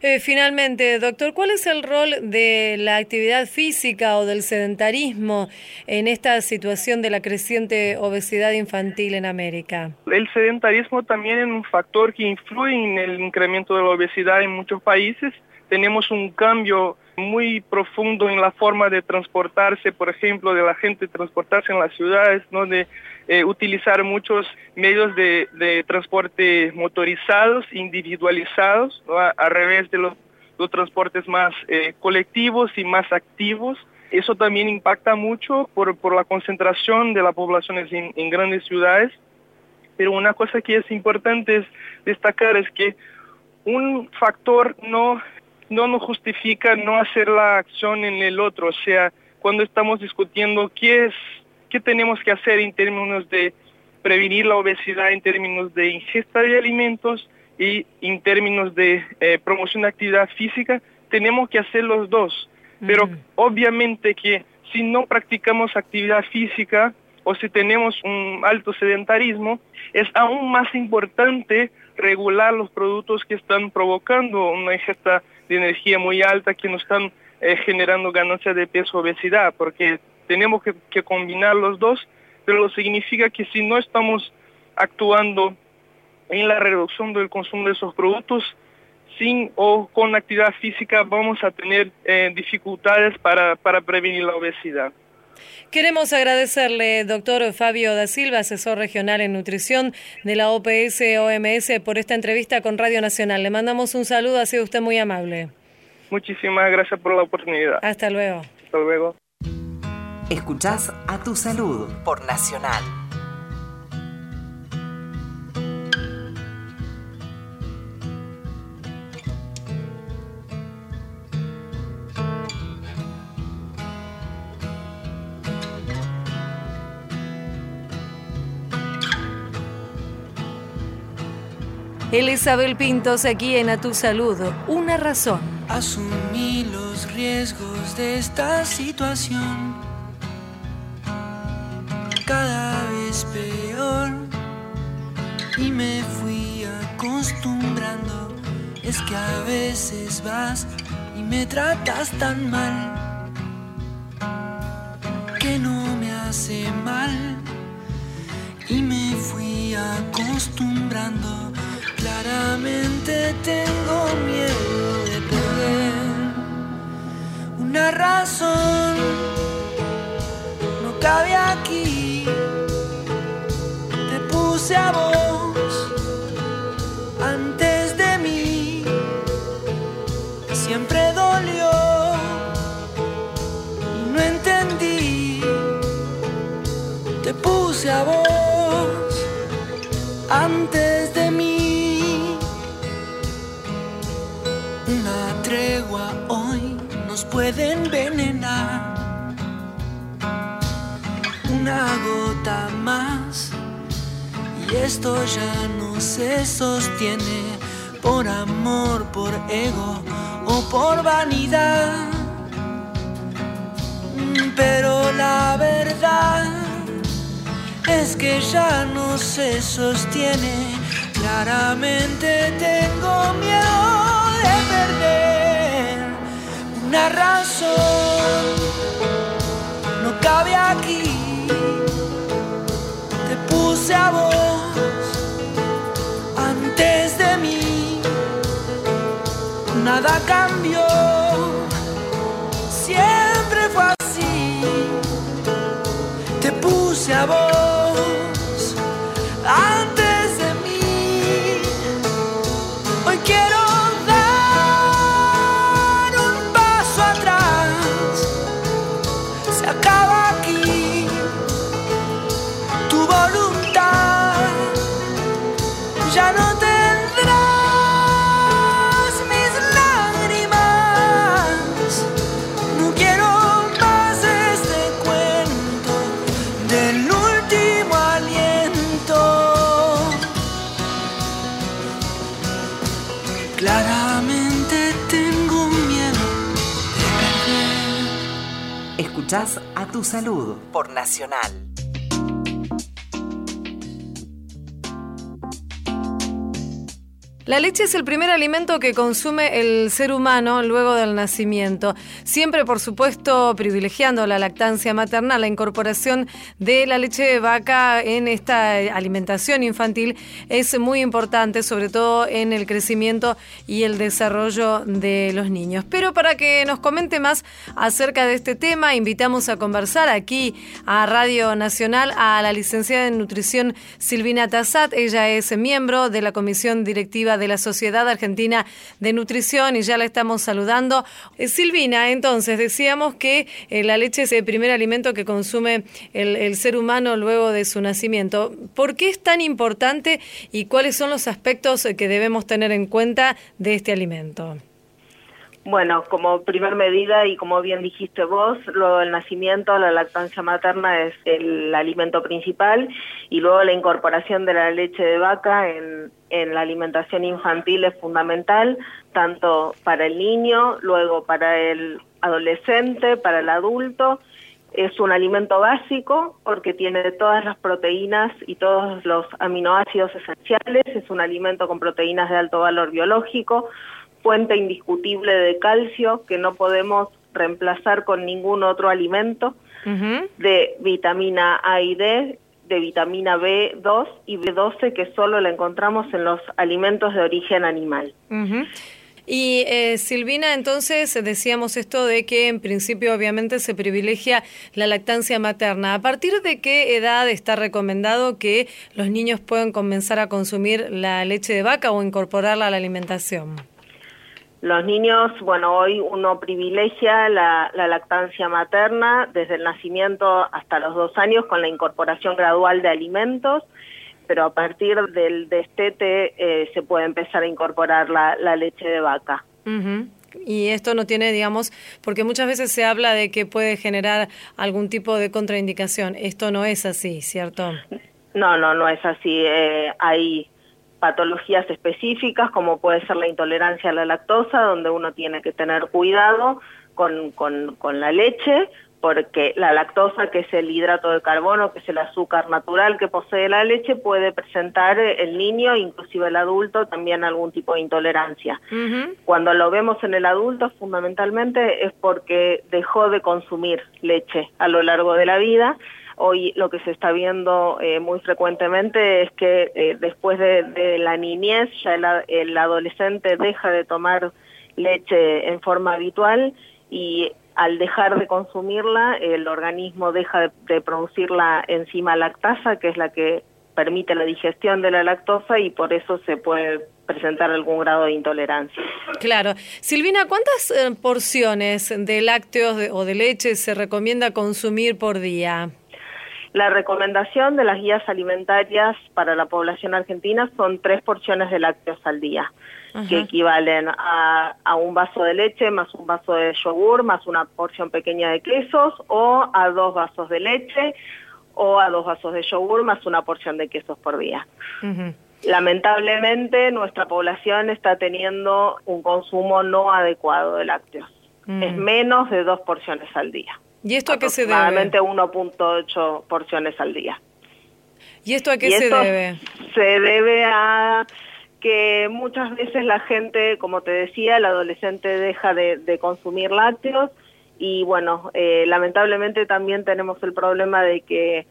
Eh, finalmente, doctor, ¿cuál es el rol de la actividad física o del sedentarismo en esta situación de la creciente obesidad infantil en América? El sedentarismo también es un factor que influye en el incremento de la obesidad en muchos países. Tenemos un cambio muy profundo en la forma de transportarse, por ejemplo, de la gente transportarse en las ciudades, ¿no? De eh, utilizar muchos medios de, transporte motorizados, individualizados, a, revés de los, transportes más eh, colectivos y más activos. Eso también impacta mucho por, la concentración de la población en, grandes ciudades. Pero una cosa que es importante destacar es que un factor no, no nos justifica no hacer la acción en el otro. O sea, cuando estamos discutiendo qué es qué tenemos que hacer en términos de prevenir la obesidad, en términos de ingesta de alimentos y en términos de eh, promoción de actividad física, tenemos que hacer los dos. Pero obviamente que si no practicamos actividad física o si tenemos un alto sedentarismo, es aún más importante regular los productos que están provocando una ingesta de energía muy alta, que nos están eh, generando ganancias de peso obesidad, porque tenemos que, combinar los dos, pero significa que si no estamos actuando en la reducción del consumo de esos productos, sin o con actividad física vamos a tener eh, dificultades para, para prevenir la obesidad. Queremos agradecerle, doctor Fabio da Silva, asesor regional en nutrición de la OPS OMS, por esta entrevista con Radio Nacional. Le mandamos un saludo, ha sido usted muy amable. Muchísimas gracias por la oportunidad. Hasta luego. Hasta luego. Escuchás a tu salud por Nacional. Elizabeth Pintos aquí en A Tu Salud, una razón. Asumí los riesgos de esta situación y me fui acostumbrando. Es que a veces vas y me tratas tan mal que no me hace mal y me fui acostumbrando. Claramente tengo miedo de perder Una razón no cabe aquí. Te puse a vos A vos antes de mí. Una tregua hoy nos puede envenenar. Una gota más y esto ya no se sostiene por amor, por ego o por vanidad. Que ya no se sostiene. Claramente tengo miedo de perder una razón. No cabe aquí. Te puse a vos antes de mí. Nada cambió. Siempre fue así. Te puse a vos Escuchás a tu salud por Nacional. La leche es el primer alimento que consume el ser humano luego del nacimiento. Siempre, por supuesto, privilegiando la lactancia materna, la incorporación de la leche de vaca en esta alimentación infantil es muy importante, sobre todo en el crecimiento y el desarrollo de los niños. Pero para que nos comente más acerca de este tema, invitamos a conversar aquí a Radio Nacional a la licenciada en nutrición Silvina Tassat. Ella es miembro de la comisión directiva de la Sociedad Argentina de Nutrición y ya la estamos saludando. Eh, Silvina, entonces decíamos que eh, la leche es el primer alimento que consume el, el ser humano luego de su nacimiento. ¿Por qué es tan importante y cuáles son los aspectos eh, que debemos tener en cuenta de este alimento? Bueno, como primer medida y como bien dijiste vos, luego del nacimiento la lactancia materna es el alimento principal y luego la incorporación de la leche de vaca en, en la alimentación infantil es fundamental, tanto para el niño, luego para el adolescente, para el adulto. Es un alimento básico porque tiene todas las proteínas y todos los aminoácidos esenciales. Es un alimento con proteínas de alto valor biológico, fuente indiscutible de calcio que no podemos reemplazar con ningún otro alimento, de vitamina A y D, de vitamina B2 y B12 que solo la encontramos en los alimentos de origen animal. Y eh, Silvina, entonces decíamos esto de que en principio obviamente se privilegia la lactancia materna. ¿A partir de qué edad está recomendado que los niños puedan comenzar a consumir la leche de vaca o incorporarla a la alimentación? Los niños, bueno, hoy uno privilegia la, la, lactancia materna desde el nacimiento hasta los dos años con la incorporación gradual de alimentos, pero a partir del destete eh, se puede empezar a incorporar la, la leche de vaca. Uh -huh. Y esto no tiene, digamos, porque muchas veces se habla de que puede generar algún tipo de contraindicación. Esto no es así, ¿cierto? No, no, no es así. Eh, hay patologías específicas como puede ser la intolerancia a la lactosa, donde uno tiene que tener cuidado con, con, con la leche, porque la lactosa, que es el hidrato de carbono, que es el azúcar natural que posee la leche, puede presentar el niño, inclusive el adulto, también algún tipo de intolerancia. Uh -huh. Cuando lo vemos en el adulto, fundamentalmente es porque dejó de consumir leche a lo largo de la vida. Hoy lo que se está viendo eh, muy frecuentemente es que eh, después de, de, la niñez ya el, el adolescente deja de tomar leche en forma habitual y al dejar de consumirla, el organismo deja de, de, producir la enzima lactasa, que es la que permite la digestión de la lactosa y por eso se puede presentar algún grado de intolerancia. Claro. Silvina, ¿cuántas eh, porciones de lácteos o de leche se recomienda consumir por día? La recomendación de las guías alimentarias para la población argentina son tres porciones de lácteos al día, Ajá. que equivalen a, a, un vaso de leche más un vaso de yogur más una porción pequeña de quesos o a dos vasos de leche o a dos vasos de yogur más una porción de quesos por día. Lamentablemente nuestra población está teniendo un consumo no adecuado de lácteos. Mm. Es menos de dos porciones al día. ¿Y esto a qué se debe? Aproximadamente 1.8 porciones al día. ¿Y esto a qué y se debe? Se debe a que muchas veces la gente, como te decía, el adolescente deja de, de consumir lácteos y bueno, eh, lamentablemente también tenemos el problema de que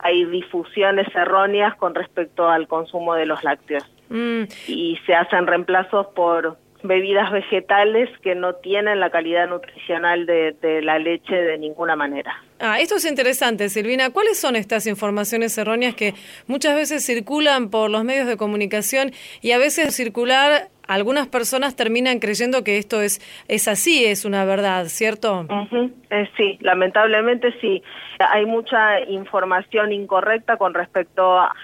hay difusiones erróneas con respecto al consumo de los lácteos mm. y se hacen reemplazos por bebidas vegetales que no tienen la calidad nutricional de, de, la leche de ninguna manera. Ah, esto es interesante, Silvina. ¿Cuáles son estas informaciones erróneas que muchas veces circulan por los medios de comunicación y a veces circular algunas personas terminan creyendo que esto es, es así, es una verdad, ¿cierto? Uh -huh. eh, sí, lamentablemente sí. Hay mucha información incorrecta con respecto a,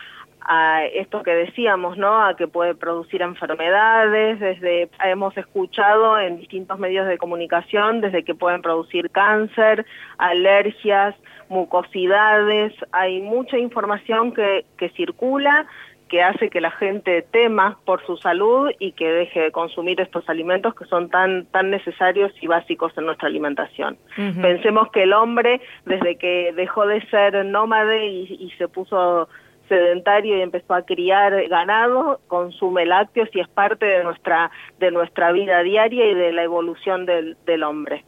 a esto que decíamos, ¿no? A que puede producir enfermedades, desde hemos escuchado en distintos medios de comunicación desde que pueden producir cáncer, alergias, mucosidades, hay mucha información que, que circula que hace que la gente tema por su salud y que deje de consumir estos alimentos que son tan tan necesarios y básicos en nuestra alimentación. Uh -huh. Pensemos que el hombre, desde que dejó de ser nómade y, y se puso sedentario y empezó a criar ganado, consume lácteos y es parte de nuestra de nuestra vida diaria y de la evolución del, del hombre.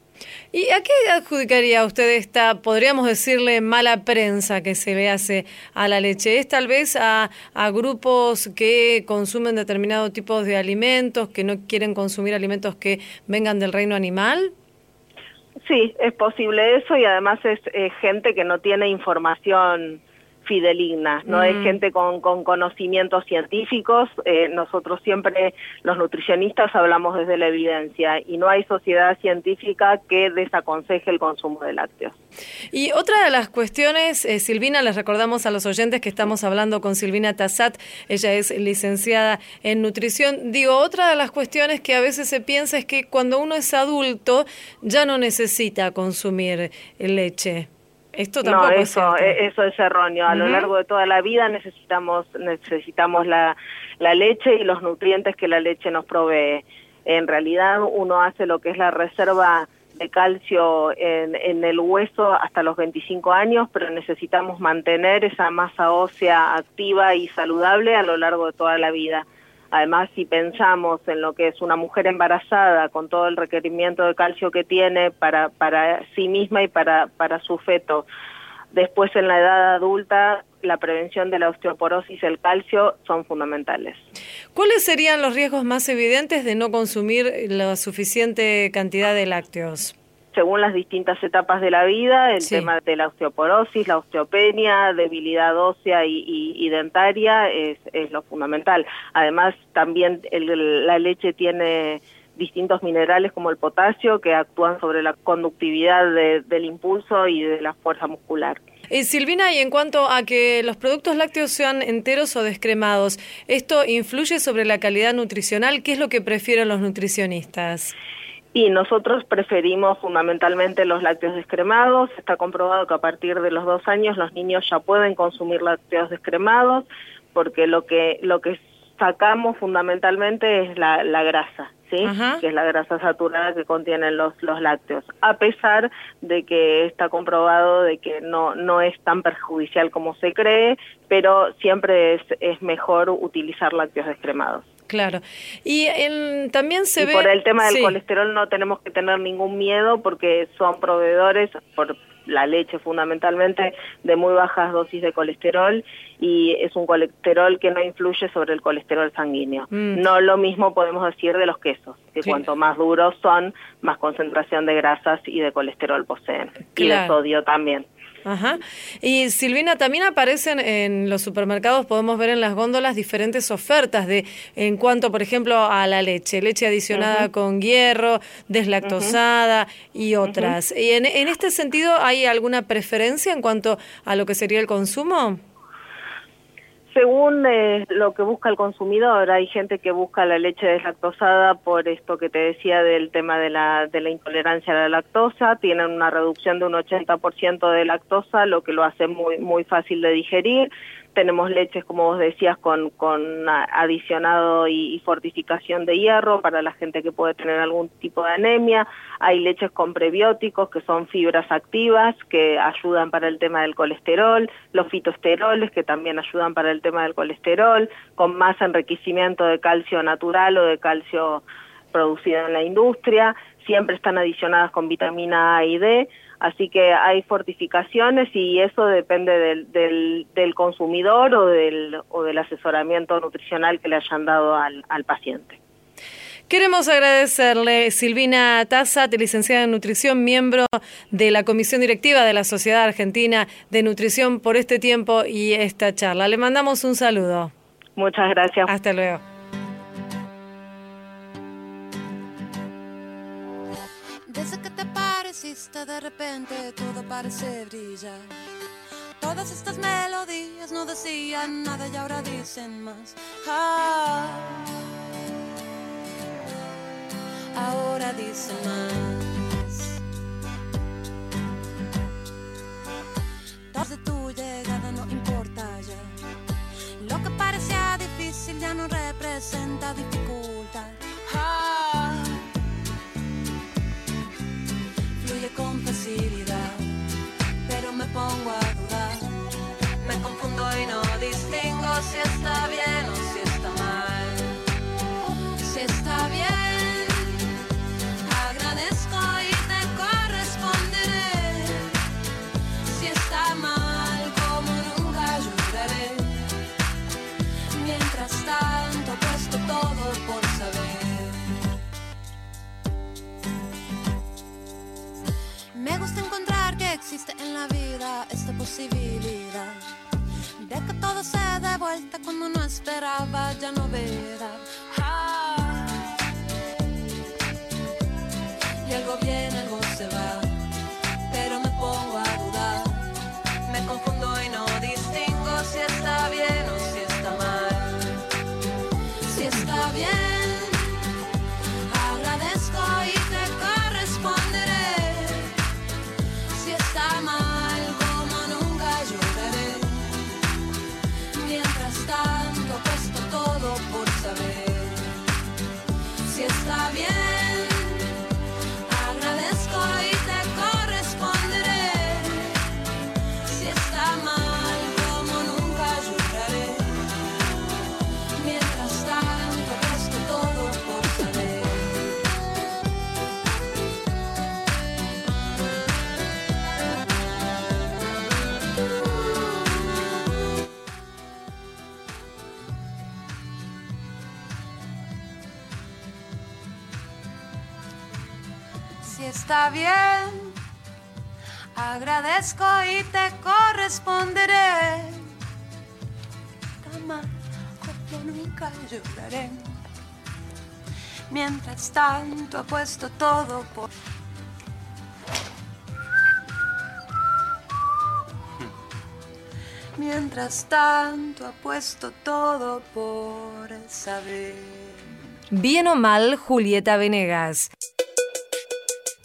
¿Y a qué adjudicaría usted esta, podríamos decirle, mala prensa que se le hace a la leche? ¿Es tal vez a, a grupos que consumen determinado tipo de alimentos, que no quieren consumir alimentos que vengan del reino animal? Sí, es posible eso y además es eh, gente que no tiene información fideligna, no mm. es gente con, con, conocimientos científicos. Eh, nosotros siempre, los nutricionistas, hablamos desde la evidencia y no hay sociedad científica que desaconseje el consumo de lácteos. Y otra de las cuestiones, eh, Silvina, les recordamos a los oyentes que estamos hablando con Silvina Tassat, ella es licenciada en nutrición. Digo, otra de las cuestiones que a veces se piensa es que cuando uno es adulto ya no necesita consumir leche. Esto tampoco no, eso, es eso es erróneo. A uh -huh. lo largo de toda la vida necesitamos necesitamos la, la leche y los nutrientes que la leche nos provee. En realidad uno hace lo que es la reserva de calcio en, en el hueso hasta los 25 años, pero necesitamos mantener esa masa ósea activa y saludable a lo largo de toda la vida. Además, si pensamos en lo que es una mujer embarazada con todo el requerimiento de calcio que tiene para, para sí misma y para, para su feto, después en la edad adulta la prevención de la osteoporosis y el calcio son fundamentales. ¿Cuáles serían los riesgos más evidentes de no consumir la suficiente cantidad de lácteos? Según las distintas etapas de la vida, el sí. tema de la osteoporosis, la osteopenia, debilidad ósea y, y, y dentaria es, es, lo fundamental. Además, también el, la leche tiene distintos minerales como el potasio que actúan sobre la conductividad de, del impulso y de la fuerza muscular. Eh, Silvina, y en cuanto a que los productos lácteos sean enteros o descremados, ¿esto influye sobre la calidad nutricional? ¿Qué es lo que prefieren los nutricionistas? Y nosotros preferimos fundamentalmente los lácteos descremados. Está comprobado que a partir de los dos años los niños ya pueden consumir lácteos descremados porque lo que lo que sacamos fundamentalmente es la, la grasa, ¿sí? Que es la grasa saturada que contienen los, los lácteos. A pesar de que está comprobado de que no, no es tan perjudicial como se cree, pero siempre es, es mejor utilizar lácteos descremados. Claro. Y en, también se y ve... por el tema del sí. colesterol no tenemos que tener ningún miedo porque son proveedores por la leche fundamentalmente, de muy bajas dosis de colesterol y es un colesterol que no influye sobre el colesterol sanguíneo. Mm. No lo mismo podemos decir de los quesos, que Sí. cuanto más duros son, más concentración de grasas y de colesterol poseen. Y de sodio también. Ajá. Y Silvina, también aparecen en los supermercados, podemos ver en las góndolas diferentes ofertas de en cuanto, por ejemplo, a la leche, leche adicionada con hierro, deslactosada y otras. ¿Y en, en este sentido hay alguna preferencia en cuanto a lo que sería el consumo? Según eh, lo que busca el consumidor, hay gente que busca la leche deslactosada por esto que te decía del tema de la, de la intolerancia a la lactosa, tienen una reducción de un 80% de lactosa, lo que lo hace muy, muy fácil de digerir. Tenemos leches, como vos decías, con, con adicionado y, fortificación de hierro para la gente que puede tener algún tipo de anemia. Hay leches con prebióticos, que son fibras activas, que ayudan para el tema del colesterol. Los fitoesteroles, que también ayudan para el tema del colesterol, con más enriquecimiento de calcio natural o de calcio producido en la industria. Siempre están adicionadas con vitamina A y D. Así que hay fortificaciones y eso depende del, del, del consumidor o del, o del asesoramiento nutricional que le hayan dado al, al paciente. Queremos agradecerle Silvina Taza, licenciada en nutrición, miembro de la comisión directiva de la Sociedad Argentina de Nutrición, por este tiempo y esta charla. Le mandamos un saludo. Muchas gracias. Hasta luego. De repente todo parece brillar. Todas estas melodías no decían nada y ahora dicen más. Ah, ahora dicen más. Desde tu llegada no importa ya. Lo que parecía difícil ya no representa dificultad. Ah, fluye con facilidad, pero me pongo a dudar. Me confundo y no distingo si está bien o existe en la vida esta posibilidad de que todo se dé vuelta cuando no esperaba ya novedad. Ah. Está bien, agradezco y te corresponderé. Mal, como nunca lloraré. Mientras tanto, apuesto todo por. Mientras tanto, apuesto todo por saber. Bien o mal, Julieta Venegas.